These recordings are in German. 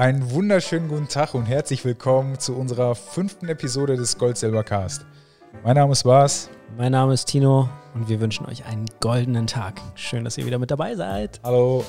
Einen wunderschönen guten Tag und herzlich willkommen zu unserer fünften Episode des Gold Silber Cast. Mein Name ist Bas. Mein Name ist Tino und wir wünschen euch einen goldenen Tag. Schön, dass ihr wieder mit dabei seid. Hallo.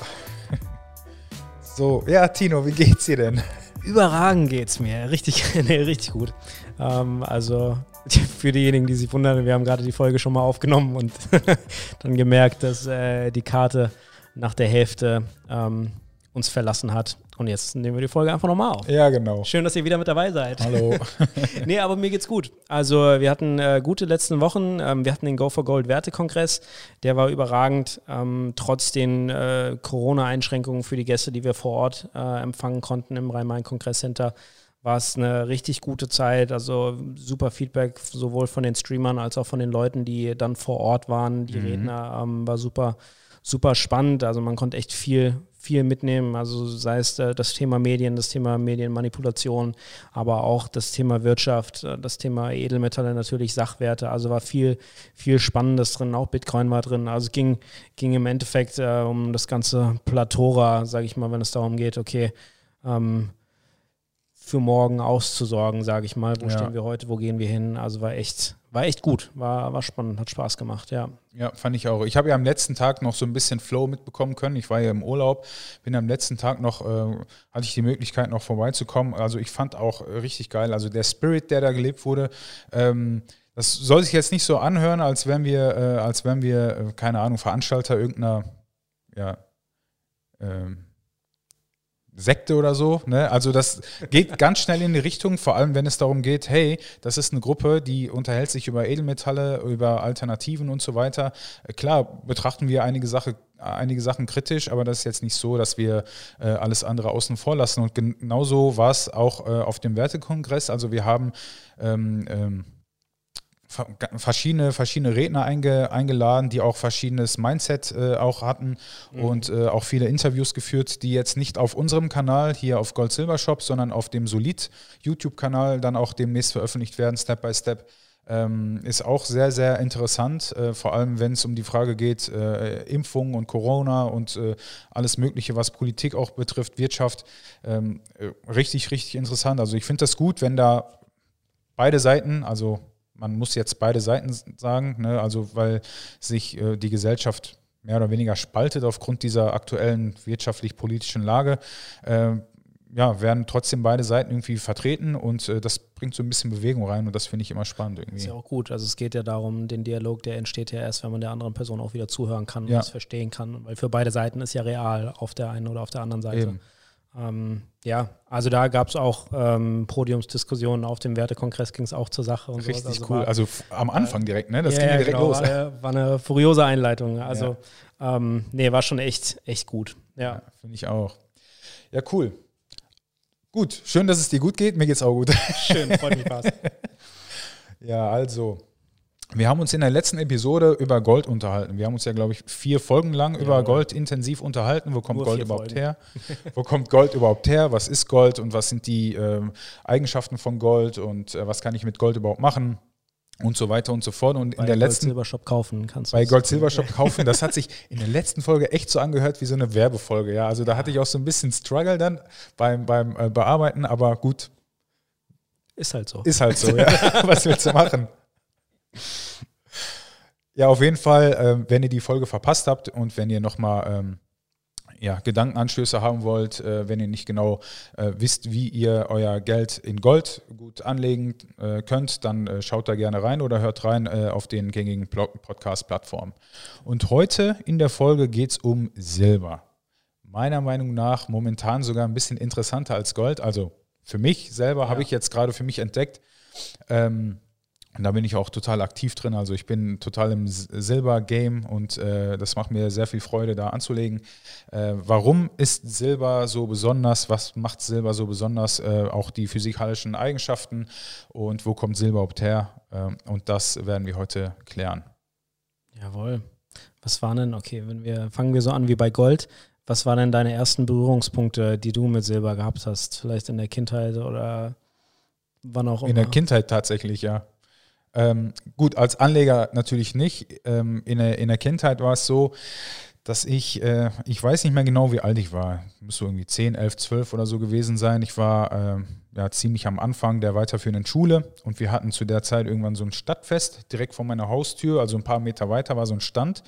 So, ja, Tino, wie geht's dir denn? Überragend geht's mir. Richtig, nee, richtig gut. Ähm, also für diejenigen, die sich wundern, wir haben gerade die Folge schon mal aufgenommen und dann gemerkt, dass äh, die Karte nach der Hälfte ähm, uns verlassen hat. Und jetzt nehmen wir die Folge einfach nochmal auf. Ja, genau. Schön, dass ihr wieder mit dabei seid. Hallo. nee, aber mir geht's gut. Also, wir hatten äh, gute letzten Wochen. Ähm, wir hatten den Go for Gold Wertekongress. Der war überragend. Ähm, trotz den äh, Corona-Einschränkungen für die Gäste, die wir vor Ort äh, empfangen konnten im Rhein-Main-Kongresscenter, war es eine richtig gute Zeit. Also, super Feedback, sowohl von den Streamern als auch von den Leuten, die dann vor Ort waren. Die mhm. Redner ähm, war super, super spannend. Also, man konnte echt viel viel mitnehmen. Also sei es äh, das Thema Medien, das Thema Medienmanipulation, aber auch das Thema Wirtschaft, äh, das Thema Edelmetalle natürlich, Sachwerte. Also war viel, viel Spannendes drin. Auch Bitcoin war drin. Also ging, ging im Endeffekt äh, um das ganze Platora, sage ich mal, wenn es darum geht, okay, ähm, für morgen auszusorgen, sage ich mal. Wo ja. stehen wir heute, wo gehen wir hin? Also war echt, war echt gut, war, war spannend, hat Spaß gemacht, ja. Ja, fand ich auch. Ich habe ja am letzten Tag noch so ein bisschen Flow mitbekommen können. Ich war ja im Urlaub, bin am letzten Tag noch, äh, hatte ich die Möglichkeit noch vorbeizukommen. Also ich fand auch richtig geil. Also der Spirit, der da gelebt wurde, ähm, das soll sich jetzt nicht so anhören, als wenn wir, äh, als wenn wir, äh, keine Ahnung, Veranstalter irgendeiner, ja, ähm, Sekte oder so. Ne? Also das geht ganz schnell in die Richtung, vor allem wenn es darum geht, hey, das ist eine Gruppe, die unterhält sich über Edelmetalle, über Alternativen und so weiter. Klar betrachten wir einige, Sache, einige Sachen kritisch, aber das ist jetzt nicht so, dass wir äh, alles andere außen vor lassen. Und genauso war es auch äh, auf dem Wertekongress. Also wir haben ähm, ähm, verschiedene, verschiedene Redner einge, eingeladen, die auch verschiedenes Mindset äh, auch hatten mhm. und äh, auch viele Interviews geführt, die jetzt nicht auf unserem Kanal hier auf Gold Silver Shop, sondern auf dem Solid YouTube-Kanal dann auch demnächst veröffentlicht werden, Step by Step. Ähm, ist auch sehr, sehr interessant, äh, vor allem wenn es um die Frage geht, äh, Impfung und Corona und äh, alles Mögliche, was Politik auch betrifft, Wirtschaft. Ähm, äh, richtig, richtig interessant. Also ich finde das gut, wenn da beide Seiten, also man muss jetzt beide Seiten sagen, ne? also weil sich äh, die Gesellschaft mehr oder weniger spaltet aufgrund dieser aktuellen wirtschaftlich-politischen Lage. Äh, ja, werden trotzdem beide Seiten irgendwie vertreten und äh, das bringt so ein bisschen Bewegung rein und das finde ich immer spannend irgendwie. Ist ja auch gut. Also es geht ja darum, den Dialog, der entsteht ja erst, wenn man der anderen Person auch wieder zuhören kann und ja. das verstehen kann, weil für beide Seiten ist ja real auf der einen oder auf der anderen Seite. Eben. Ähm, ja, also da gab es auch ähm, Podiumsdiskussionen auf dem Wertekongress, ging es auch zur Sache. Und Richtig also cool, war, also am Anfang direkt, ne? Das ja, ging ja direkt genau, los. War, war, eine furiose Einleitung. Also, ja. ähm, nee, war schon echt, echt gut. Ja, ja finde ich auch. Ja, cool. Gut, schön, dass es dir gut geht. Mir geht's auch gut. Schön, freut mich was. ja, also. Wir haben uns in der letzten Episode über Gold unterhalten. Wir haben uns ja, glaube ich, vier Folgen lang ja, über Gold intensiv unterhalten. Wo kommt Gold überhaupt Folgen. her? Wo kommt Gold überhaupt her? Was ist Gold und was sind die äh, Eigenschaften von Gold und äh, was kann ich mit Gold überhaupt machen? Und so weiter und so fort. Und bei in der Gold letzten. Silber Shop kaufen kannst du. Bei Gold Silber Shop kaufen. Das hat sich in der letzten Folge echt so angehört wie so eine Werbefolge. Ja, also da hatte ich auch so ein bisschen Struggle dann beim, beim äh, Bearbeiten, aber gut. Ist halt so. Ist halt so, ja. was willst du machen? Ja, auf jeden Fall, äh, wenn ihr die Folge verpasst habt und wenn ihr nochmal ähm, ja, Gedankenanstöße haben wollt, äh, wenn ihr nicht genau äh, wisst, wie ihr euer Geld in Gold gut anlegen äh, könnt, dann schaut da gerne rein oder hört rein auf den gängigen Podcast-Plattformen. Und heute in der Folge geht es um Silber. Meiner Meinung nach momentan sogar ein bisschen interessanter als Gold. Also für mich selber ja. habe ich jetzt gerade für mich entdeckt, ähm, und da bin ich auch total aktiv drin. Also ich bin total im Silber-Game und äh, das macht mir sehr viel Freude, da anzulegen. Äh, warum ist Silber so besonders? Was macht Silber so besonders? Äh, auch die physikalischen Eigenschaften und wo kommt Silber überhaupt her? Ähm, und das werden wir heute klären. Jawohl. Was waren denn, okay, wenn wir, fangen wir so an wie bei Gold. Was waren denn deine ersten Berührungspunkte, die du mit Silber gehabt hast? Vielleicht in der Kindheit oder wann auch immer? In der Kindheit tatsächlich, ja. Ähm, gut, als Anleger natürlich nicht. Ähm, in, der, in der Kindheit war es so, dass ich, äh, ich weiß nicht mehr genau, wie alt ich war. Muss so irgendwie 10, 11, 12 oder so gewesen sein. Ich war äh, ja ziemlich am Anfang der weiterführenden Schule und wir hatten zu der Zeit irgendwann so ein Stadtfest direkt vor meiner Haustür, also ein paar Meter weiter war so ein Stand.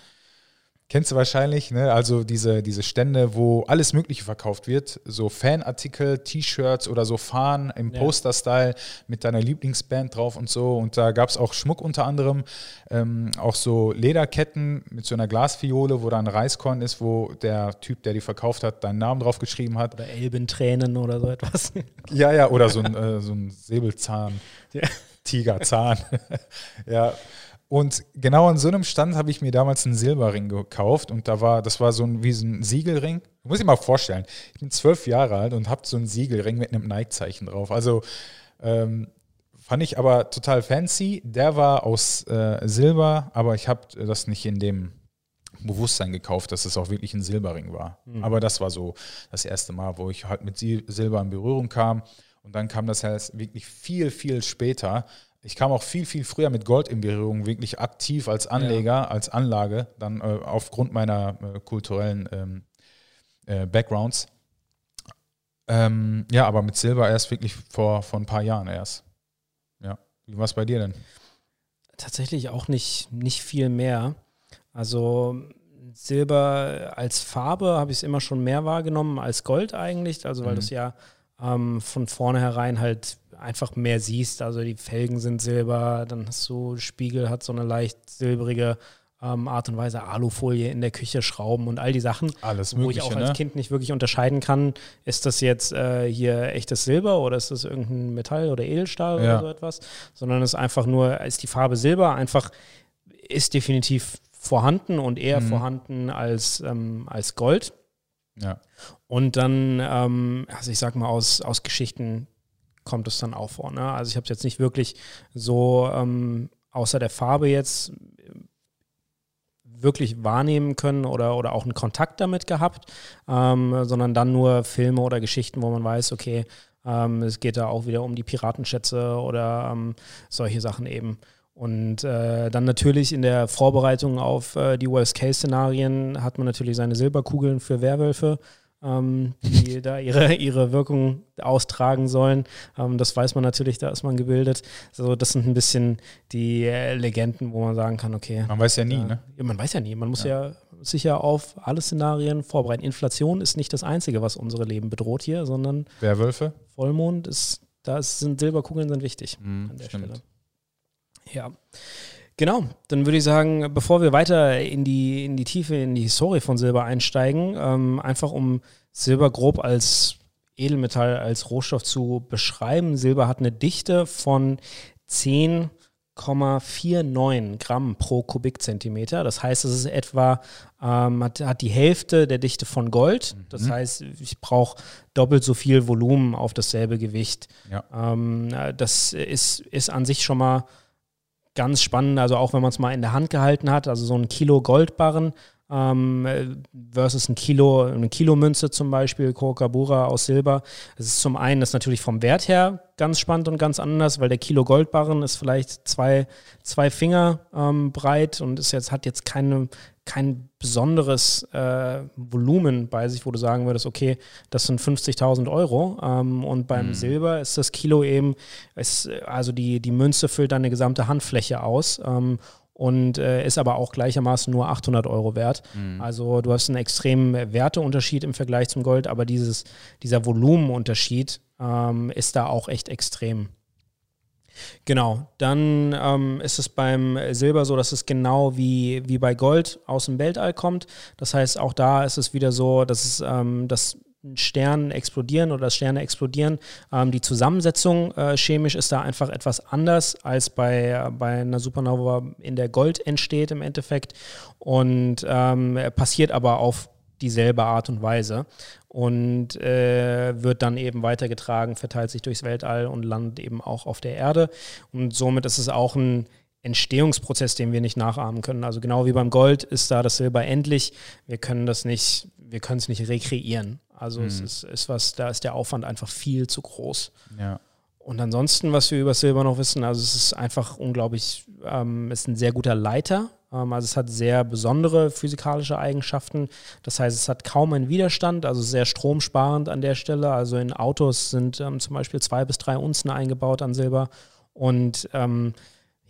Kennst du wahrscheinlich, ne? Also diese, diese Stände, wo alles Mögliche verkauft wird. So Fanartikel, T-Shirts oder so Fahnen im ja. Poster-Style mit deiner Lieblingsband drauf und so. Und da gab es auch Schmuck unter anderem. Ähm, auch so Lederketten mit so einer Glasfiole, wo da ein Reiskorn ist, wo der Typ, der die verkauft hat, deinen Namen drauf geschrieben hat. Oder Elbentränen oder so etwas. Ja, ja, oder so ein, äh, so ein Säbelzahn. Ja. Tigerzahn. ja, und genau an so einem Stand habe ich mir damals einen Silberring gekauft und da war, das war so ein, wie so ein Siegelring. Du musst dir mal vorstellen, ich bin zwölf Jahre alt und habe so einen Siegelring mit einem Nike-Zeichen drauf. Also ähm, fand ich aber total fancy. Der war aus äh, Silber, aber ich habe das nicht in dem Bewusstsein gekauft, dass es auch wirklich ein Silberring war. Mhm. Aber das war so das erste Mal, wo ich halt mit Silber in Berührung kam. Und dann kam das halt wirklich viel, viel später, ich kam auch viel, viel früher mit Gold in Berührung, wirklich aktiv als Anleger, ja. als Anlage, dann äh, aufgrund meiner äh, kulturellen ähm, äh, Backgrounds. Ähm, ja, aber mit Silber erst wirklich vor, vor ein paar Jahren erst. Ja. Wie war es bei dir denn? Tatsächlich auch nicht, nicht viel mehr. Also Silber als Farbe habe ich es immer schon mehr wahrgenommen als Gold eigentlich, also weil mhm. das ja ähm, von vornherein halt einfach mehr siehst. Also die Felgen sind silber, dann hast du Spiegel, hat so eine leicht silbrige ähm, Art und Weise, Alufolie in der Küche, Schrauben und all die Sachen. Alles Mögliche, Wo ich auch als ne? Kind nicht wirklich unterscheiden kann, ist das jetzt äh, hier echtes Silber oder ist das irgendein Metall oder Edelstahl ja. oder so etwas, sondern es ist einfach nur, ist die Farbe Silber einfach, ist definitiv vorhanden und eher mhm. vorhanden als, ähm, als Gold. Ja. Und dann, ähm, also ich sag mal, aus, aus Geschichten kommt es dann auch vor. Ne? Also ich habe es jetzt nicht wirklich so ähm, außer der Farbe jetzt wirklich wahrnehmen können oder, oder auch einen Kontakt damit gehabt, ähm, sondern dann nur Filme oder Geschichten, wo man weiß, okay, ähm, es geht da auch wieder um die Piratenschätze oder ähm, solche Sachen eben. Und äh, dann natürlich in der Vorbereitung auf äh, die Worst-Case-Szenarien hat man natürlich seine Silberkugeln für Werwölfe ähm, die da ihre, ihre Wirkung austragen sollen. Ähm, das weiß man natürlich, da ist man gebildet. Also das sind ein bisschen die äh, Legenden, wo man sagen kann, okay. Man weiß ja nie, ne? Ja, man weiß ja nie. Man muss ja. ja sich ja auf alle Szenarien vorbereiten. Inflation ist nicht das Einzige, was unsere Leben bedroht hier, sondern Werwölfe? Vollmond ist, da sind Silberkugeln sind wichtig mm, an der stimmt. Stelle. Ja. Genau, dann würde ich sagen, bevor wir weiter in die, in die Tiefe, in die Historie von Silber einsteigen, ähm, einfach um Silber grob als Edelmetall, als Rohstoff zu beschreiben. Silber hat eine Dichte von 10,49 Gramm pro Kubikzentimeter. Das heißt, es ist etwa, ähm, hat, hat, die Hälfte der Dichte von Gold. Das mhm. heißt, ich brauche doppelt so viel Volumen auf dasselbe Gewicht. Ja. Ähm, das ist, ist an sich schon mal ganz spannend, also auch wenn man es mal in der Hand gehalten hat, also so ein Kilo Goldbarren ähm, versus ein Kilo, eine Kilomünze zum Beispiel, Kokabura aus Silber. Es ist zum einen das natürlich vom Wert her ganz spannend und ganz anders, weil der Kilo Goldbarren ist vielleicht zwei, zwei Finger ähm, breit und ist jetzt, hat jetzt keine, kein besonderes äh, Volumen bei sich, wo du sagen würdest, okay, das sind 50.000 Euro. Ähm, und beim mhm. Silber ist das Kilo eben, ist, also die, die Münze füllt deine gesamte Handfläche aus. Ähm, und äh, ist aber auch gleichermaßen nur 800 Euro wert. Mhm. Also du hast einen extremen Werteunterschied im Vergleich zum Gold, aber dieses, dieser Volumenunterschied ähm, ist da auch echt extrem. Genau, dann ähm, ist es beim Silber so, dass es genau wie, wie bei Gold aus dem Weltall kommt. Das heißt, auch da ist es wieder so, dass es ähm, das Stern explodieren oder Sterne explodieren. Ähm, die Zusammensetzung äh, chemisch ist da einfach etwas anders als bei, bei einer Supernova, in der Gold entsteht im Endeffekt und ähm, passiert aber auf dieselbe Art und Weise und äh, wird dann eben weitergetragen, verteilt sich durchs Weltall und landet eben auch auf der Erde. Und somit ist es auch ein Entstehungsprozess, den wir nicht nachahmen können. Also genau wie beim Gold ist da das Silber endlich. Wir können das nicht, wir können es nicht rekreieren. Also mhm. es ist, ist was, da ist der Aufwand einfach viel zu groß. Ja. Und ansonsten, was wir über Silber noch wissen, also es ist einfach unglaublich, ähm, ist ein sehr guter Leiter. Ähm, also es hat sehr besondere physikalische Eigenschaften. Das heißt, es hat kaum einen Widerstand, also sehr stromsparend an der Stelle. Also in Autos sind ähm, zum Beispiel zwei bis drei Unzen eingebaut an Silber. Und ähm,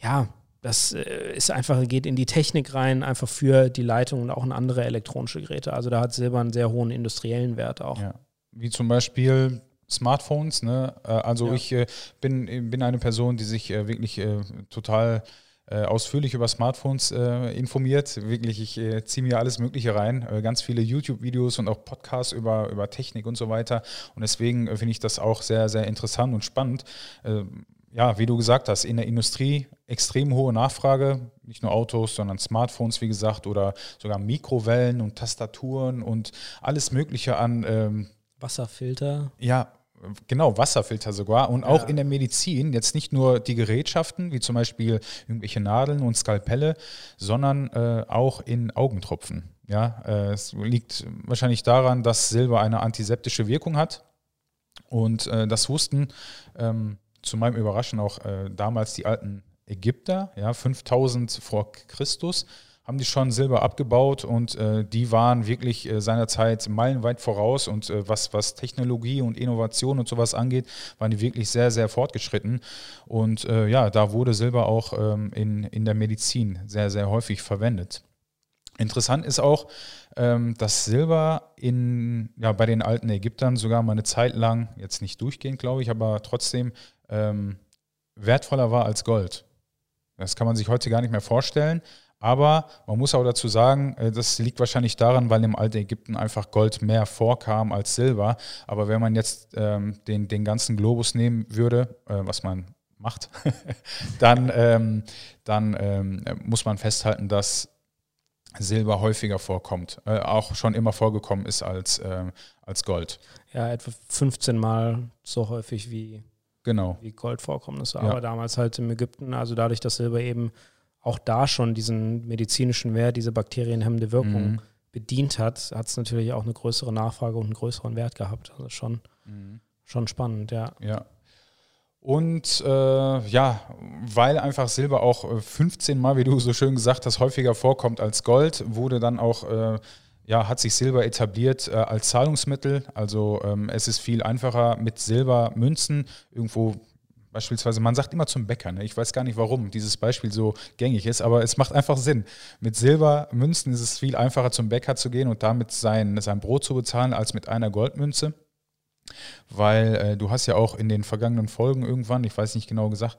ja, das äh, ist einfach, geht in die Technik rein, einfach für die Leitung und auch in andere elektronische Geräte. Also da hat Silber einen sehr hohen industriellen Wert auch. Ja. Wie zum Beispiel Smartphones. Ne? Äh, also ja. ich äh, bin, bin eine Person, die sich wirklich total ausführlich über Smartphones informiert. Wirklich, ich ziehe mir alles Mögliche rein. ganz viele YouTube-Videos und auch Podcasts über, über Technik und so weiter. Und deswegen finde ich das auch sehr, sehr interessant und spannend ja, wie du gesagt hast, in der Industrie extrem hohe Nachfrage, nicht nur Autos, sondern Smartphones, wie gesagt, oder sogar Mikrowellen und Tastaturen und alles Mögliche an ähm, Wasserfilter. Ja, genau, Wasserfilter sogar. Und auch ja. in der Medizin, jetzt nicht nur die Gerätschaften, wie zum Beispiel irgendwelche Nadeln und Skalpelle, sondern äh, auch in Augentropfen. Ja, äh, es liegt wahrscheinlich daran, dass Silber eine antiseptische Wirkung hat. Und äh, das wussten ähm, zu meinem Überraschen auch äh, damals die alten Ägypter, ja, 5000 vor Christus, haben die schon Silber abgebaut und äh, die waren wirklich äh, seinerzeit meilenweit voraus und äh, was, was Technologie und Innovation und sowas angeht, waren die wirklich sehr, sehr fortgeschritten. Und äh, ja, da wurde Silber auch ähm, in, in der Medizin sehr, sehr häufig verwendet. Interessant ist auch, ähm, dass Silber in, ja, bei den alten Ägyptern sogar mal eine Zeit lang, jetzt nicht durchgehend, glaube ich, aber trotzdem ähm, wertvoller war als Gold. Das kann man sich heute gar nicht mehr vorstellen. Aber man muss auch dazu sagen, äh, das liegt wahrscheinlich daran, weil im alten Ägypten einfach Gold mehr vorkam als Silber. Aber wenn man jetzt ähm, den, den ganzen Globus nehmen würde, äh, was man macht, dann, ähm, dann ähm, muss man festhalten, dass Silber häufiger vorkommt, äh, auch schon immer vorgekommen ist als, äh, als Gold. Ja, etwa 15 Mal so häufig wie genau. wie Goldvorkommnisse. Ja. Aber damals halt im Ägypten, also dadurch, dass Silber eben auch da schon diesen medizinischen Wert, diese bakterienhemmende Wirkung mhm. bedient hat, hat es natürlich auch eine größere Nachfrage und einen größeren Wert gehabt. Also schon, mhm. schon spannend, ja. Ja. Und äh, ja, weil einfach Silber auch 15 äh, Mal, wie du so schön gesagt hast, häufiger vorkommt als Gold, wurde dann auch äh, ja, hat sich Silber etabliert äh, als Zahlungsmittel. Also ähm, es ist viel einfacher mit Silbermünzen irgendwo Beispielsweise, man sagt immer zum Bäcker, ne? ich weiß gar nicht, warum dieses Beispiel so gängig ist, aber es macht einfach Sinn. Mit Silbermünzen ist es viel einfacher zum Bäcker zu gehen und damit sein, sein Brot zu bezahlen, als mit einer Goldmünze. Weil äh, du hast ja auch in den vergangenen Folgen irgendwann, ich weiß nicht genau gesagt,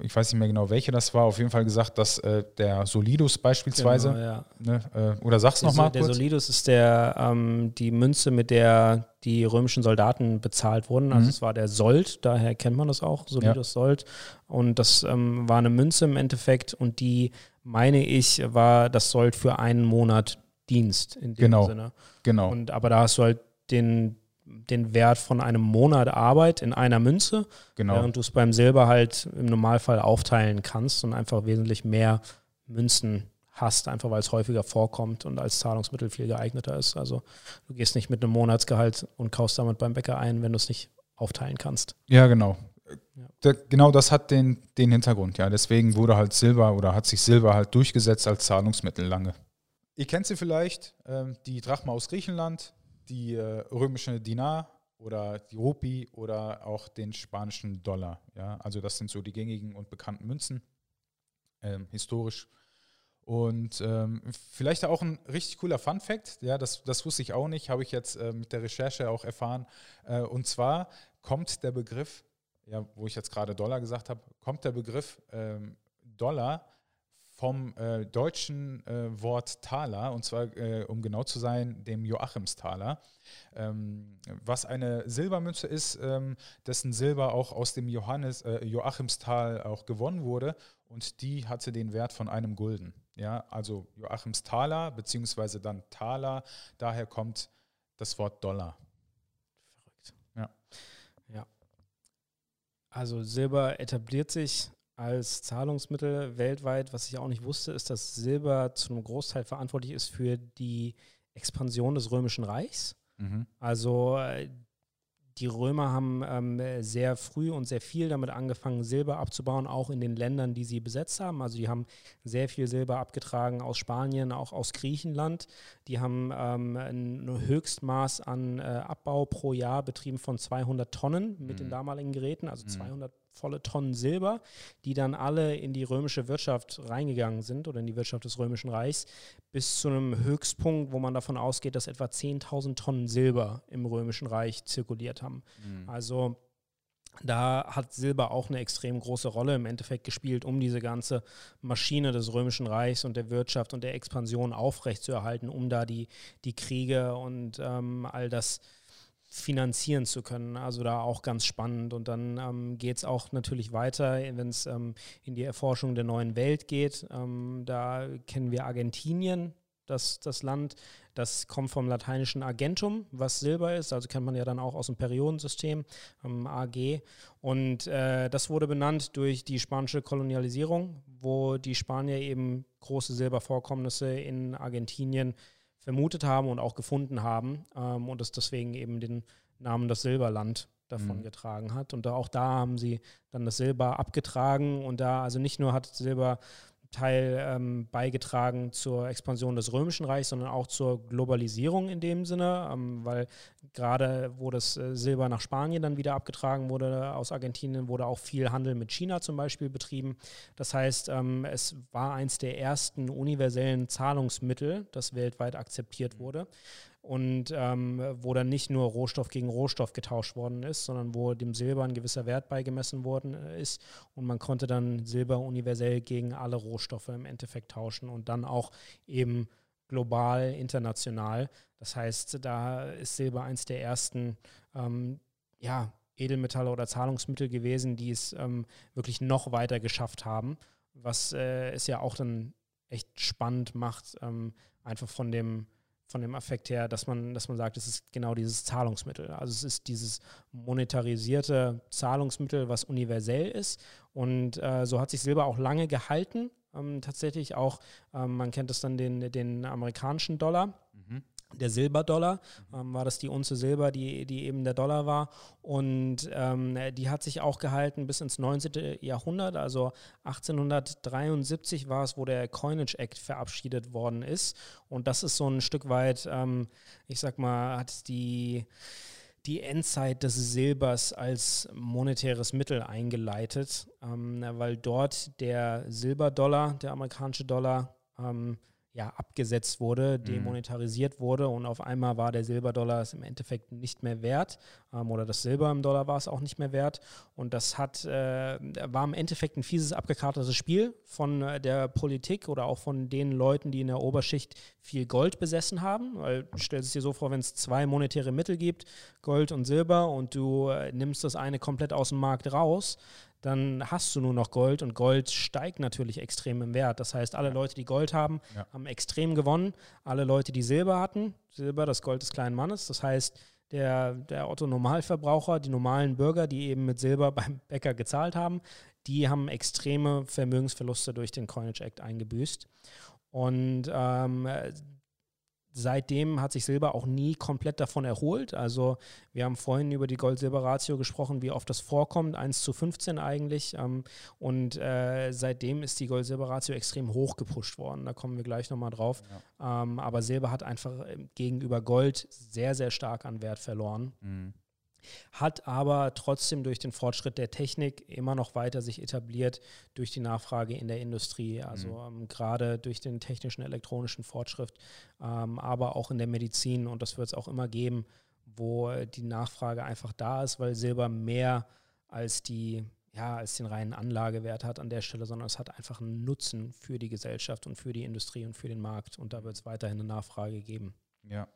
ich weiß nicht mehr genau, welche das war, auf jeden Fall gesagt, dass äh, der Solidus beispielsweise, genau, ja. ne, äh, oder sag's nochmal Der Solidus ist der, ähm, die Münze, mit der die römischen Soldaten bezahlt wurden. Also mhm. es war der Sold, daher kennt man das auch, Solidus ja. Sold. Und das ähm, war eine Münze im Endeffekt und die, meine ich, war das Sold für einen Monat Dienst in dem genau. Sinne. Genau. Und aber da hast du halt den, den Wert von einem Monat Arbeit in einer Münze, genau. während du es beim Silber halt im Normalfall aufteilen kannst und einfach wesentlich mehr Münzen hast, einfach weil es häufiger vorkommt und als Zahlungsmittel viel geeigneter ist. Also du gehst nicht mit einem Monatsgehalt und kaufst damit beim Bäcker ein, wenn du es nicht aufteilen kannst. Ja, genau. Ja. Genau das hat den, den Hintergrund, ja. Deswegen wurde halt Silber oder hat sich Silber halt durchgesetzt als Zahlungsmittel lange. Ihr kennt sie vielleicht, ähm, die Drachma aus Griechenland, die äh, römische Dinar oder die Rupi oder auch den spanischen Dollar. Ja? Also das sind so die gängigen und bekannten Münzen, ähm, historisch. Und ähm, vielleicht auch ein richtig cooler Fun Fact, ja, das, das wusste ich auch nicht, habe ich jetzt äh, mit der Recherche auch erfahren. Äh, und zwar kommt der Begriff, ja, wo ich jetzt gerade Dollar gesagt habe, kommt der Begriff ähm, Dollar vom äh, deutschen äh, Wort Taler, und zwar, äh, um genau zu sein, dem Joachimstaler, ähm, was eine Silbermünze ist, ähm, dessen Silber auch aus dem Johannes, äh, Joachimstal auch gewonnen wurde, und die hatte den Wert von einem Gulden. Ja, also Joachimstaler, beziehungsweise dann Taler, daher kommt das Wort Dollar. Verrückt. Ja. Ja. Also Silber etabliert sich als Zahlungsmittel weltweit. Was ich auch nicht wusste, ist, dass Silber zu einem Großteil verantwortlich ist für die Expansion des Römischen Reichs. Mhm. Also äh, die Römer haben ähm, sehr früh und sehr viel damit angefangen, Silber abzubauen, auch in den Ländern, die sie besetzt haben. Also die haben sehr viel Silber abgetragen aus Spanien, auch aus Griechenland. Die haben ähm, ein Höchstmaß an äh, Abbau pro Jahr betrieben von 200 Tonnen mit mhm. den damaligen Geräten, also mhm. 200 volle Tonnen Silber, die dann alle in die römische Wirtschaft reingegangen sind oder in die Wirtschaft des Römischen Reichs, bis zu einem Höchstpunkt, wo man davon ausgeht, dass etwa 10.000 Tonnen Silber im Römischen Reich zirkuliert haben. Mhm. Also da hat Silber auch eine extrem große Rolle im Endeffekt gespielt, um diese ganze Maschine des Römischen Reichs und der Wirtschaft und der Expansion aufrechtzuerhalten, um da die, die Kriege und ähm, all das finanzieren zu können. Also da auch ganz spannend. Und dann ähm, geht es auch natürlich weiter, wenn es ähm, in die Erforschung der neuen Welt geht. Ähm, da kennen wir Argentinien, das, das Land. Das kommt vom lateinischen Argentum, was Silber ist. Also kennt man ja dann auch aus dem Periodensystem, ähm, AG. Und äh, das wurde benannt durch die spanische Kolonialisierung, wo die Spanier eben große Silbervorkommnisse in Argentinien vermutet haben und auch gefunden haben ähm, und es deswegen eben den Namen das Silberland davon mhm. getragen hat. Und da, auch da haben sie dann das Silber abgetragen und da, also nicht nur hat Silber Teil ähm, beigetragen zur Expansion des Römischen Reichs, sondern auch zur Globalisierung in dem Sinne, ähm, weil gerade wo das äh, Silber nach Spanien dann wieder abgetragen wurde aus Argentinien, wurde auch viel Handel mit China zum Beispiel betrieben. Das heißt, ähm, es war eins der ersten universellen Zahlungsmittel, das weltweit akzeptiert wurde und ähm, wo dann nicht nur Rohstoff gegen Rohstoff getauscht worden ist, sondern wo dem Silber ein gewisser Wert beigemessen worden äh, ist und man konnte dann Silber universell gegen alle Rohstoffe im Endeffekt tauschen und dann auch eben global, international. Das heißt, da ist Silber eins der ersten ähm, ja, Edelmetalle oder Zahlungsmittel gewesen, die es ähm, wirklich noch weiter geschafft haben, was äh, es ja auch dann echt spannend macht, ähm, einfach von dem von dem Affekt her, dass man, dass man sagt, es ist genau dieses Zahlungsmittel. Also es ist dieses monetarisierte Zahlungsmittel, was universell ist. Und äh, so hat sich Silber auch lange gehalten. Ähm, tatsächlich auch, ähm, man kennt es dann den, den amerikanischen Dollar. Mhm der Silberdollar, ähm, war das die Unze Silber, die, die eben der Dollar war. Und ähm, die hat sich auch gehalten bis ins 19. Jahrhundert, also 1873 war es, wo der Coinage Act verabschiedet worden ist. Und das ist so ein Stück weit, ähm, ich sag mal, hat die die Endzeit des Silbers als monetäres Mittel eingeleitet, ähm, weil dort der Silberdollar, der amerikanische Dollar, ähm, ja, abgesetzt wurde, mhm. demonetarisiert wurde und auf einmal war der Silberdollar es im Endeffekt nicht mehr wert ähm, oder das Silber im Dollar war es auch nicht mehr wert und das hat, äh, war im Endeffekt ein fieses, abgekartetes Spiel von äh, der Politik oder auch von den Leuten, die in der Oberschicht viel Gold besessen haben, weil du stellst es dir so vor, wenn es zwei monetäre Mittel gibt, Gold und Silber und du äh, nimmst das eine komplett aus dem Markt raus, dann hast du nur noch Gold und Gold steigt natürlich extrem im Wert. Das heißt, alle ja. Leute, die Gold haben, ja. haben extrem gewonnen. Alle Leute, die Silber hatten, Silber, das Gold des kleinen Mannes, das heißt, der, der Otto-Normalverbraucher, die normalen Bürger, die eben mit Silber beim Bäcker gezahlt haben, die haben extreme Vermögensverluste durch den Coinage Act eingebüßt. Und ähm, seitdem hat sich Silber auch nie komplett davon erholt. Also wir haben vorhin über die Gold-Silber-Ratio gesprochen, wie oft das vorkommt, 1 zu 15 eigentlich. Ähm, und äh, seitdem ist die Gold-Silber-Ratio extrem hoch gepusht worden. Da kommen wir gleich nochmal drauf. Ja. Ähm, aber Silber hat einfach gegenüber Gold sehr, sehr stark an Wert verloren. Mhm hat aber trotzdem durch den Fortschritt der Technik immer noch weiter sich etabliert durch die Nachfrage in der Industrie, also mhm. ähm, gerade durch den technischen, elektronischen Fortschritt, ähm, aber auch in der Medizin. Und das wird es auch immer geben, wo die Nachfrage einfach da ist, weil Silber mehr als die ja, als den reinen Anlagewert hat an der Stelle, sondern es hat einfach einen Nutzen für die Gesellschaft und für die Industrie und für den Markt. Und da wird es weiterhin eine Nachfrage geben. Ja,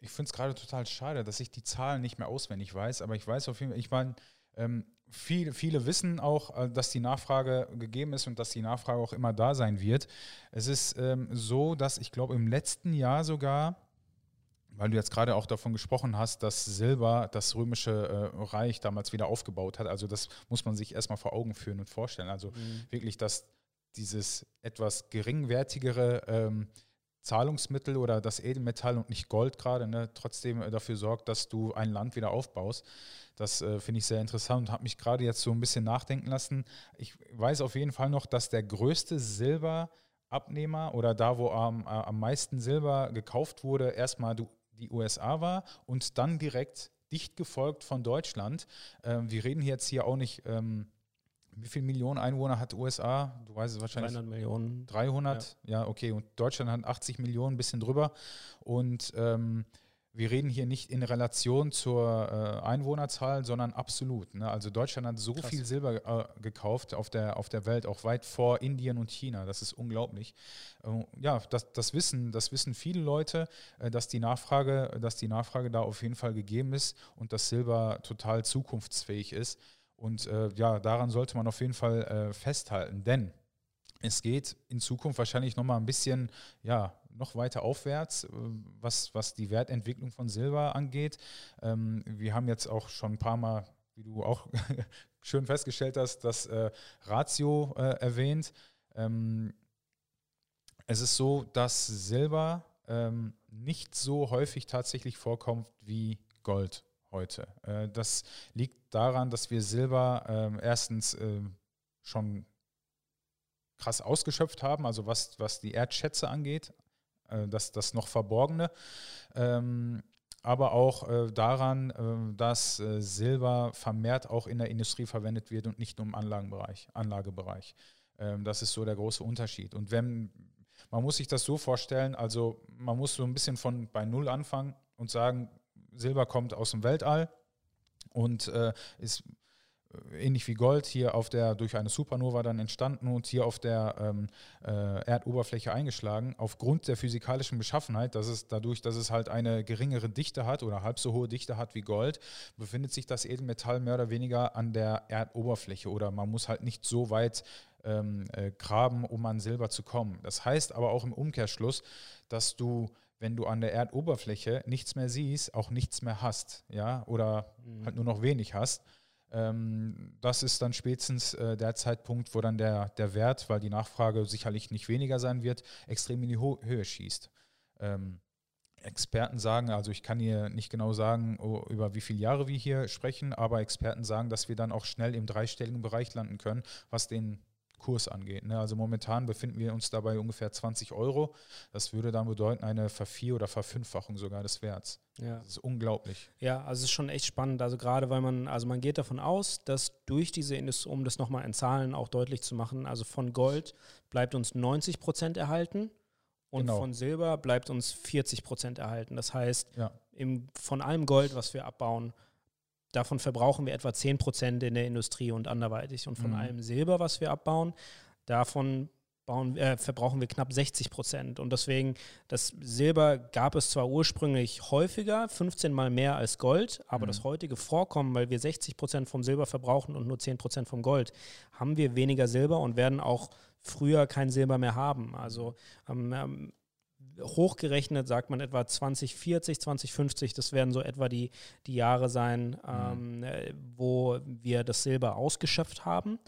ich finde es gerade total schade, dass ich die Zahlen nicht mehr auswendig weiß, aber ich weiß auf jeden Fall, ich meine, ähm, viel, viele wissen auch, äh, dass die Nachfrage gegeben ist und dass die Nachfrage auch immer da sein wird. Es ist ähm, so, dass ich glaube, im letzten Jahr sogar, weil du jetzt gerade auch davon gesprochen hast, dass Silber das römische äh, Reich damals wieder aufgebaut hat. Also das muss man sich erstmal vor Augen führen und vorstellen. Also mhm. wirklich, dass dieses etwas geringwertigere ähm, Zahlungsmittel oder das Edelmetall und nicht Gold gerade, ne, trotzdem äh, dafür sorgt, dass du ein Land wieder aufbaust. Das äh, finde ich sehr interessant und hat mich gerade jetzt so ein bisschen nachdenken lassen. Ich weiß auf jeden Fall noch, dass der größte Silberabnehmer oder da, wo am, äh, am meisten Silber gekauft wurde, erstmal die USA war und dann direkt dicht gefolgt von Deutschland. Ähm, wir reden jetzt hier auch nicht. Ähm, wie viele Millionen Einwohner hat USA? Du weißt es wahrscheinlich. 300 Millionen. 300, ja. ja, okay. Und Deutschland hat 80 Millionen, ein bisschen drüber. Und ähm, wir reden hier nicht in Relation zur äh, Einwohnerzahl, sondern absolut. Ne? Also Deutschland hat so Krass. viel Silber äh, gekauft auf der, auf der Welt, auch weit vor Indien und China. Das ist unglaublich. Äh, ja, das, das, wissen, das wissen viele Leute, äh, dass, die Nachfrage, dass die Nachfrage da auf jeden Fall gegeben ist und dass Silber total zukunftsfähig ist. Und äh, ja, daran sollte man auf jeden Fall äh, festhalten, denn es geht in Zukunft wahrscheinlich nochmal ein bisschen, ja, noch weiter aufwärts, äh, was, was die Wertentwicklung von Silber angeht. Ähm, wir haben jetzt auch schon ein paar Mal, wie du auch schön festgestellt hast, das äh, Ratio äh, erwähnt. Ähm, es ist so, dass Silber ähm, nicht so häufig tatsächlich vorkommt wie Gold heute. Äh, das liegt daran, dass wir Silber ähm, erstens äh, schon krass ausgeschöpft haben, also was, was die Erdschätze angeht, äh, das, das noch Verborgene. Ähm, aber auch äh, daran, äh, dass äh, Silber vermehrt auch in der Industrie verwendet wird und nicht nur im Anlagenbereich, Anlagebereich. Ähm, das ist so der große Unterschied. Und wenn man muss sich das so vorstellen, also man muss so ein bisschen von bei Null anfangen und sagen, Silber kommt aus dem Weltall und äh, ist äh, ähnlich wie Gold hier auf der durch eine Supernova dann entstanden und hier auf der ähm, äh, Erdoberfläche eingeschlagen. Aufgrund der physikalischen Beschaffenheit, dass es dadurch, dass es halt eine geringere Dichte hat oder halb so hohe Dichte hat wie Gold, befindet sich das Edelmetall mehr oder weniger an der Erdoberfläche oder man muss halt nicht so weit ähm, äh, graben, um an Silber zu kommen. Das heißt aber auch im Umkehrschluss, dass du wenn du an der Erdoberfläche nichts mehr siehst, auch nichts mehr hast, ja, oder mhm. halt nur noch wenig hast. Ähm, das ist dann spätestens äh, der Zeitpunkt, wo dann der, der Wert, weil die Nachfrage sicherlich nicht weniger sein wird, extrem in die Ho Höhe schießt. Ähm, Experten sagen, also ich kann hier nicht genau sagen, über wie viele Jahre wir hier sprechen, aber Experten sagen, dass wir dann auch schnell im dreistelligen Bereich landen können, was den Kurs angeht. Ne? Also momentan befinden wir uns dabei ungefähr 20 Euro. Das würde dann bedeuten eine Vervier- oder Verfünffachung sogar des Werts. Ja. Das ist unglaublich. Ja, also es ist schon echt spannend. Also gerade weil man, also man geht davon aus, dass durch diese Industrie, um das nochmal in Zahlen auch deutlich zu machen, also von Gold bleibt uns 90 Prozent erhalten. Und genau. von Silber bleibt uns 40 Prozent erhalten. Das heißt, ja. im, von allem Gold, was wir abbauen, davon verbrauchen wir etwa 10 Prozent in der Industrie und anderweitig. Und von mhm. allem Silber, was wir abbauen, davon bauen, äh, verbrauchen wir knapp 60 Prozent. Und deswegen, das Silber gab es zwar ursprünglich häufiger, 15 mal mehr als Gold, aber mhm. das heutige Vorkommen, weil wir 60 Prozent vom Silber verbrauchen und nur 10 Prozent vom Gold, haben wir weniger Silber und werden auch früher kein Silber mehr haben. Also ähm, ähm hochgerechnet sagt man etwa 2040, 2050, das werden so etwa die, die Jahre sein, mhm. ähm, wo wir das Silber ausgeschöpft haben.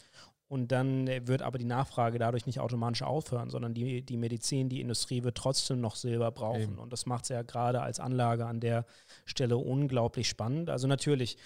Und dann wird aber die Nachfrage dadurch nicht automatisch aufhören, sondern die, die Medizin, die Industrie wird trotzdem noch Silber brauchen. Eben. Und das macht es ja gerade als Anlage an der Stelle unglaublich spannend. Also natürlich,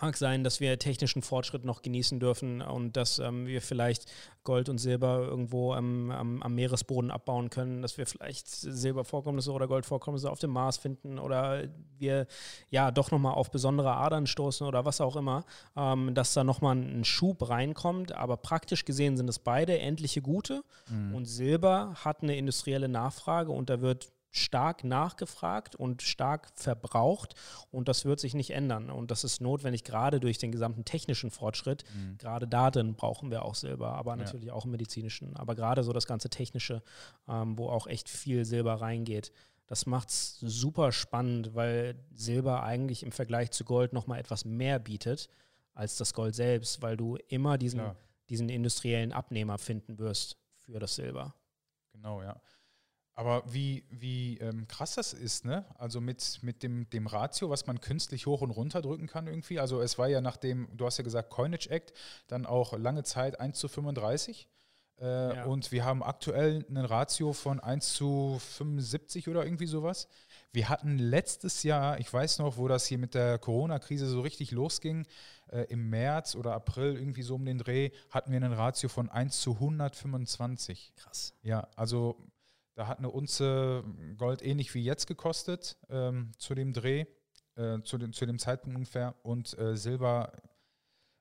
Mag sein, dass wir technischen Fortschritt noch genießen dürfen und dass ähm, wir vielleicht Gold und Silber irgendwo am, am, am, Meeresboden abbauen können, dass wir vielleicht Silbervorkommnisse oder Goldvorkommnisse auf dem Mars finden oder wir ja doch nochmal auf besondere Adern stoßen oder was auch immer, ähm, dass da nochmal ein Schub reinkommt. Aber praktisch gesehen sind es beide endliche Gute mhm. und Silber hat eine industrielle Nachfrage und da wird stark nachgefragt und stark verbraucht und das wird sich nicht ändern. Und das ist notwendig, gerade durch den gesamten technischen Fortschritt. Mhm. Gerade da drin brauchen wir auch Silber, aber natürlich ja. auch im medizinischen. Aber gerade so das ganze Technische, ähm, wo auch echt viel Silber reingeht. Das macht es super spannend, weil Silber eigentlich im Vergleich zu Gold nochmal etwas mehr bietet als das Gold selbst, weil du immer diesen, diesen industriellen Abnehmer finden wirst für das Silber. Genau, ja. Aber wie, wie ähm, krass das ist, ne? Also mit, mit dem, dem Ratio, was man künstlich hoch und runter drücken kann irgendwie. Also es war ja nach dem, du hast ja gesagt, Coinage Act, dann auch lange Zeit 1 zu 35. Äh, ja. Und wir haben aktuell einen Ratio von 1 zu 75 oder irgendwie sowas. Wir hatten letztes Jahr, ich weiß noch, wo das hier mit der Corona-Krise so richtig losging, äh, im März oder April irgendwie so um den Dreh, hatten wir einen Ratio von 1 zu 125. Krass. Ja, also da hat eine Unze Gold ähnlich wie jetzt gekostet ähm, zu dem Dreh, äh, zu, dem, zu dem Zeitpunkt ungefähr und äh, Silber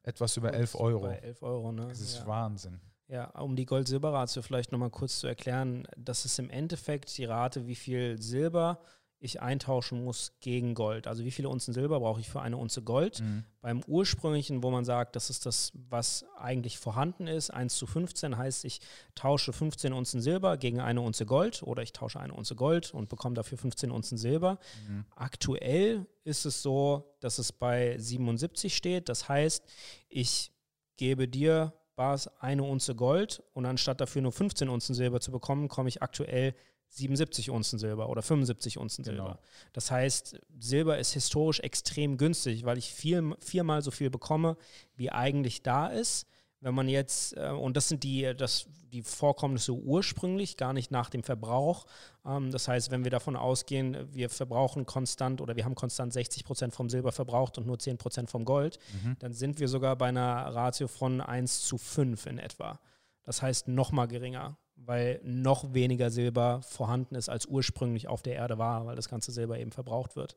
etwas über 11 Euro. Bei 11 Euro, ne? Das ist ja. Wahnsinn. Ja, um die Gold-Silber-Ratio vielleicht nochmal kurz zu erklären, das ist im Endeffekt die Rate, wie viel Silber ich eintauschen muss gegen Gold. Also wie viele Unzen Silber brauche ich für eine Unze Gold? Mhm. Beim ursprünglichen, wo man sagt, das ist das, was eigentlich vorhanden ist, 1 zu 15 heißt, ich tausche 15 Unzen Silber gegen eine Unze Gold oder ich tausche eine Unze Gold und bekomme dafür 15 Unzen Silber. Mhm. Aktuell ist es so, dass es bei 77 steht. Das heißt, ich gebe dir Bars eine Unze Gold und anstatt dafür nur 15 Unzen Silber zu bekommen, komme ich aktuell 77 Unzen Silber oder 75 Unzen Silber. Genau. Das heißt, Silber ist historisch extrem günstig, weil ich vier, viermal so viel bekomme, wie eigentlich da ist. Wenn man jetzt, äh, und das sind die, das, die Vorkommnisse ursprünglich, gar nicht nach dem Verbrauch. Ähm, das heißt, wenn wir davon ausgehen, wir verbrauchen konstant oder wir haben konstant 60 Prozent vom Silber verbraucht und nur 10 Prozent vom Gold, mhm. dann sind wir sogar bei einer Ratio von 1 zu 5 in etwa. Das heißt, noch mal geringer weil noch weniger Silber vorhanden ist, als ursprünglich auf der Erde war, weil das ganze Silber eben verbraucht wird.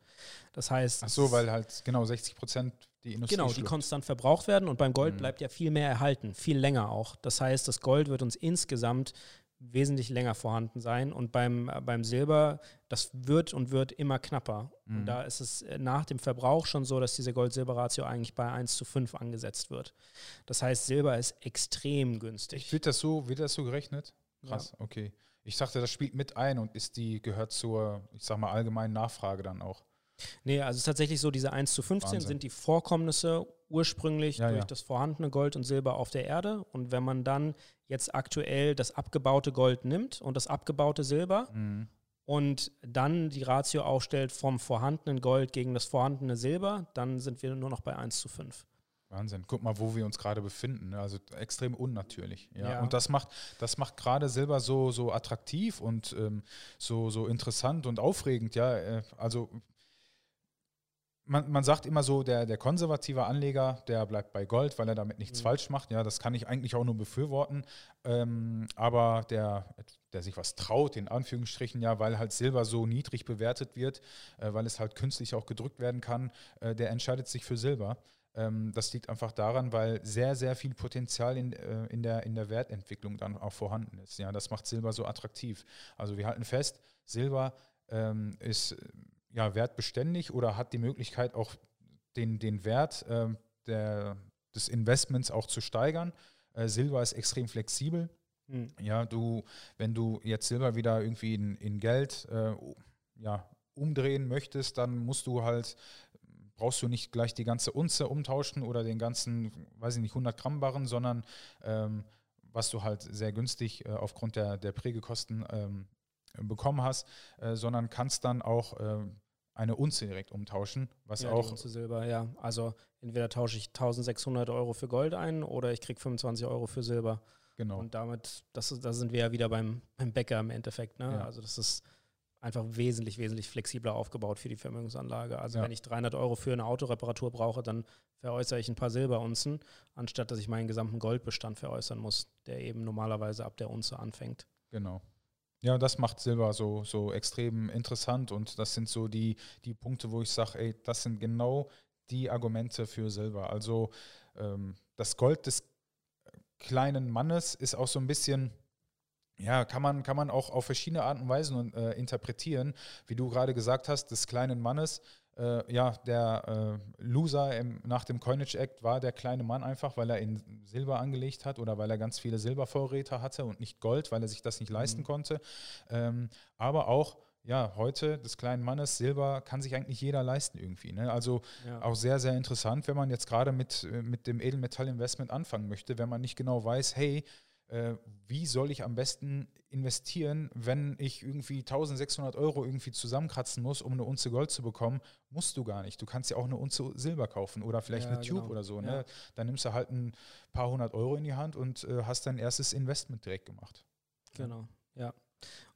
Das heißt. Ach so, weil halt genau 60 Prozent die Industrie. Genau, die konstant verbraucht werden und beim Gold mhm. bleibt ja viel mehr erhalten, viel länger auch. Das heißt, das Gold wird uns insgesamt wesentlich länger vorhanden sein. Und beim, beim Silber, das wird und wird immer knapper. Mhm. Und da ist es nach dem Verbrauch schon so, dass diese Gold-Silber-Ratio eigentlich bei 1 zu 5 angesetzt wird. Das heißt, Silber ist extrem günstig. Wird das so, wird das so gerechnet? Krass, ja. okay. Ich dachte, das spielt mit ein und ist die, gehört zur, ich sag mal, allgemeinen Nachfrage dann auch. Nee, also es ist tatsächlich so, diese 1 zu 15 Wahnsinn. sind die Vorkommnisse ursprünglich ja, durch ja. das vorhandene Gold und Silber auf der Erde. Und wenn man dann jetzt aktuell das abgebaute Gold nimmt und das abgebaute Silber mhm. und dann die Ratio aufstellt vom vorhandenen Gold gegen das vorhandene Silber, dann sind wir nur noch bei 1 zu 5. Wahnsinn. Guck mal, wo wir uns gerade befinden. Ne? Also extrem unnatürlich. Ja? ja. Und das macht, das macht gerade Silber so, so attraktiv und ähm, so, so interessant und aufregend. Ja, äh, also man, man sagt immer so, der, der konservative Anleger, der bleibt bei Gold, weil er damit nichts mhm. falsch macht. Ja, das kann ich eigentlich auch nur befürworten. Ähm, aber der, der sich was traut, in Anführungsstrichen, ja, weil halt Silber so niedrig bewertet wird, äh, weil es halt künstlich auch gedrückt werden kann, äh, der entscheidet sich für Silber. Ähm, das liegt einfach daran, weil sehr, sehr viel Potenzial in, äh, in, der, in der Wertentwicklung dann auch vorhanden ist. Ja, das macht Silber so attraktiv. Also wir halten fest, Silber ähm, ist ja, wertbeständig oder hat die Möglichkeit auch den, den Wert äh, der, des Investments auch zu steigern. Äh, Silber ist extrem flexibel. Mhm. Ja, du, wenn du jetzt Silber wieder irgendwie in, in Geld äh, ja, umdrehen möchtest, dann musst du halt brauchst du nicht gleich die ganze Unze umtauschen oder den ganzen, weiß ich nicht, 100 Gramm Barren, sondern ähm, was du halt sehr günstig äh, aufgrund der, der Prägekosten ähm, bekommen hast, äh, sondern kannst dann auch äh, eine Unze direkt umtauschen, was ja, auch. Unze Silber, ja. Also entweder tausche ich 1600 Euro für Gold ein oder ich kriege 25 Euro für Silber. Genau. Und damit, das, da sind wir ja wieder beim, beim Bäcker im Endeffekt. Ne? Ja. Also das ist einfach wesentlich, wesentlich flexibler aufgebaut für die Vermögensanlage. Also ja. wenn ich 300 Euro für eine Autoreparatur brauche, dann veräußere ich ein paar Silberunzen, anstatt dass ich meinen gesamten Goldbestand veräußern muss, der eben normalerweise ab der Unze anfängt. Genau. Ja, das macht Silber so, so extrem interessant und das sind so die, die Punkte, wo ich sage, ey, das sind genau die Argumente für Silber. Also ähm, das Gold des kleinen Mannes ist auch so ein bisschen ja, kann man, kann man auch auf verschiedene Arten und Weisen äh, interpretieren. Wie du gerade gesagt hast, des kleinen Mannes, äh, ja, der äh, Loser im, nach dem Coinage Act war der kleine Mann einfach, weil er in Silber angelegt hat oder weil er ganz viele Silbervorräte hatte und nicht Gold, weil er sich das nicht leisten mhm. konnte. Ähm, aber auch ja, heute des kleinen Mannes, Silber kann sich eigentlich jeder leisten irgendwie. Ne? Also ja. auch sehr, sehr interessant, wenn man jetzt gerade mit, mit dem Edelmetallinvestment anfangen möchte, wenn man nicht genau weiß, hey, äh, wie soll ich am besten investieren, wenn ich irgendwie 1600 Euro irgendwie zusammenkratzen muss, um eine Unze Gold zu bekommen, musst du gar nicht. Du kannst ja auch eine Unze Silber kaufen oder vielleicht ja, eine Tube genau. oder so. Ne? Ja. Dann nimmst du halt ein paar hundert Euro in die Hand und äh, hast dein erstes Investment direkt gemacht. Genau, ja.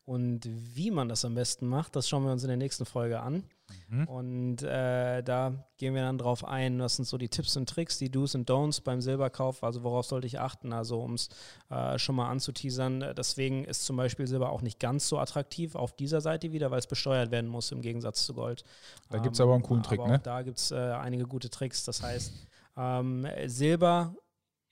Und wie man das am besten macht, das schauen wir uns in der nächsten Folge an. Mhm. Und äh, da gehen wir dann drauf ein, was sind so die Tipps und Tricks, die Do's und Don'ts beim Silberkauf, also worauf sollte ich achten, also um es äh, schon mal anzuteasern. Deswegen ist zum Beispiel Silber auch nicht ganz so attraktiv auf dieser Seite wieder, weil es besteuert werden muss im Gegensatz zu Gold. Da gibt es aber einen coolen ähm, Trick, ne? Da gibt es äh, einige gute Tricks. Das heißt, ähm, Silber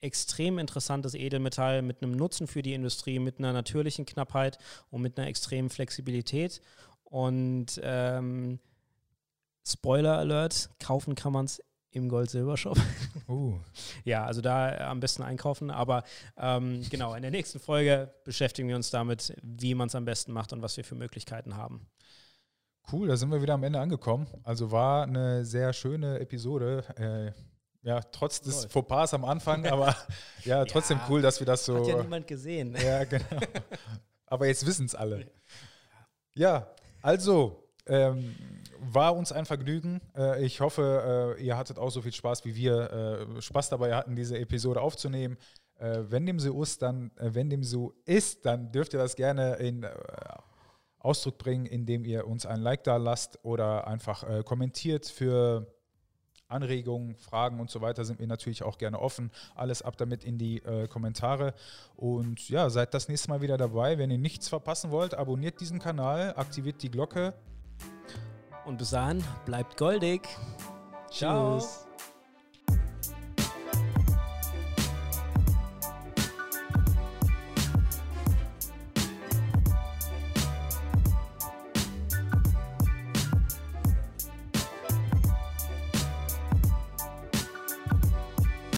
extrem interessantes Edelmetall mit einem Nutzen für die Industrie, mit einer natürlichen Knappheit und mit einer extremen Flexibilität. Und ähm, Spoiler Alert, kaufen kann man es im Gold-Silber-Shop. Uh. Ja, also da am besten einkaufen. Aber ähm, genau, in der nächsten Folge beschäftigen wir uns damit, wie man es am besten macht und was wir für Möglichkeiten haben. Cool, da sind wir wieder am Ende angekommen. Also war eine sehr schöne Episode. Äh, ja, trotz des Läuft. Fauxpas am Anfang, aber ja, trotzdem ja, cool, dass wir das so. Hat ja niemand gesehen. Ja, genau. aber jetzt wissen es alle. Ja, also ähm, war uns ein Vergnügen. Äh, ich hoffe, äh, ihr hattet auch so viel Spaß, wie wir äh, Spaß dabei hatten, diese Episode aufzunehmen. Äh, wenn dem so ist, dann, äh, wenn dem so ist, dann dürft ihr das gerne in äh, Ausdruck bringen, indem ihr uns ein Like da lasst oder einfach kommentiert für Anregungen, Fragen und so weiter sind wir natürlich auch gerne offen. Alles ab damit in die äh, Kommentare. Und ja, seid das nächste Mal wieder dabei. Wenn ihr nichts verpassen wollt, abonniert diesen Kanal, aktiviert die Glocke. Und bis dahin, bleibt goldig. Ciao. Tschüss.